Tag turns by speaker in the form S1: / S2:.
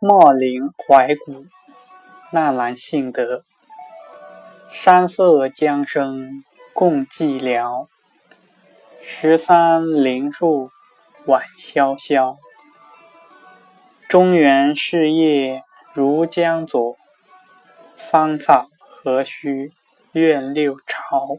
S1: 茂陵怀古，纳兰性德。山色江声共寂寥，十三陵树晚萧萧。中原事业如江左，芳草何须怨六朝。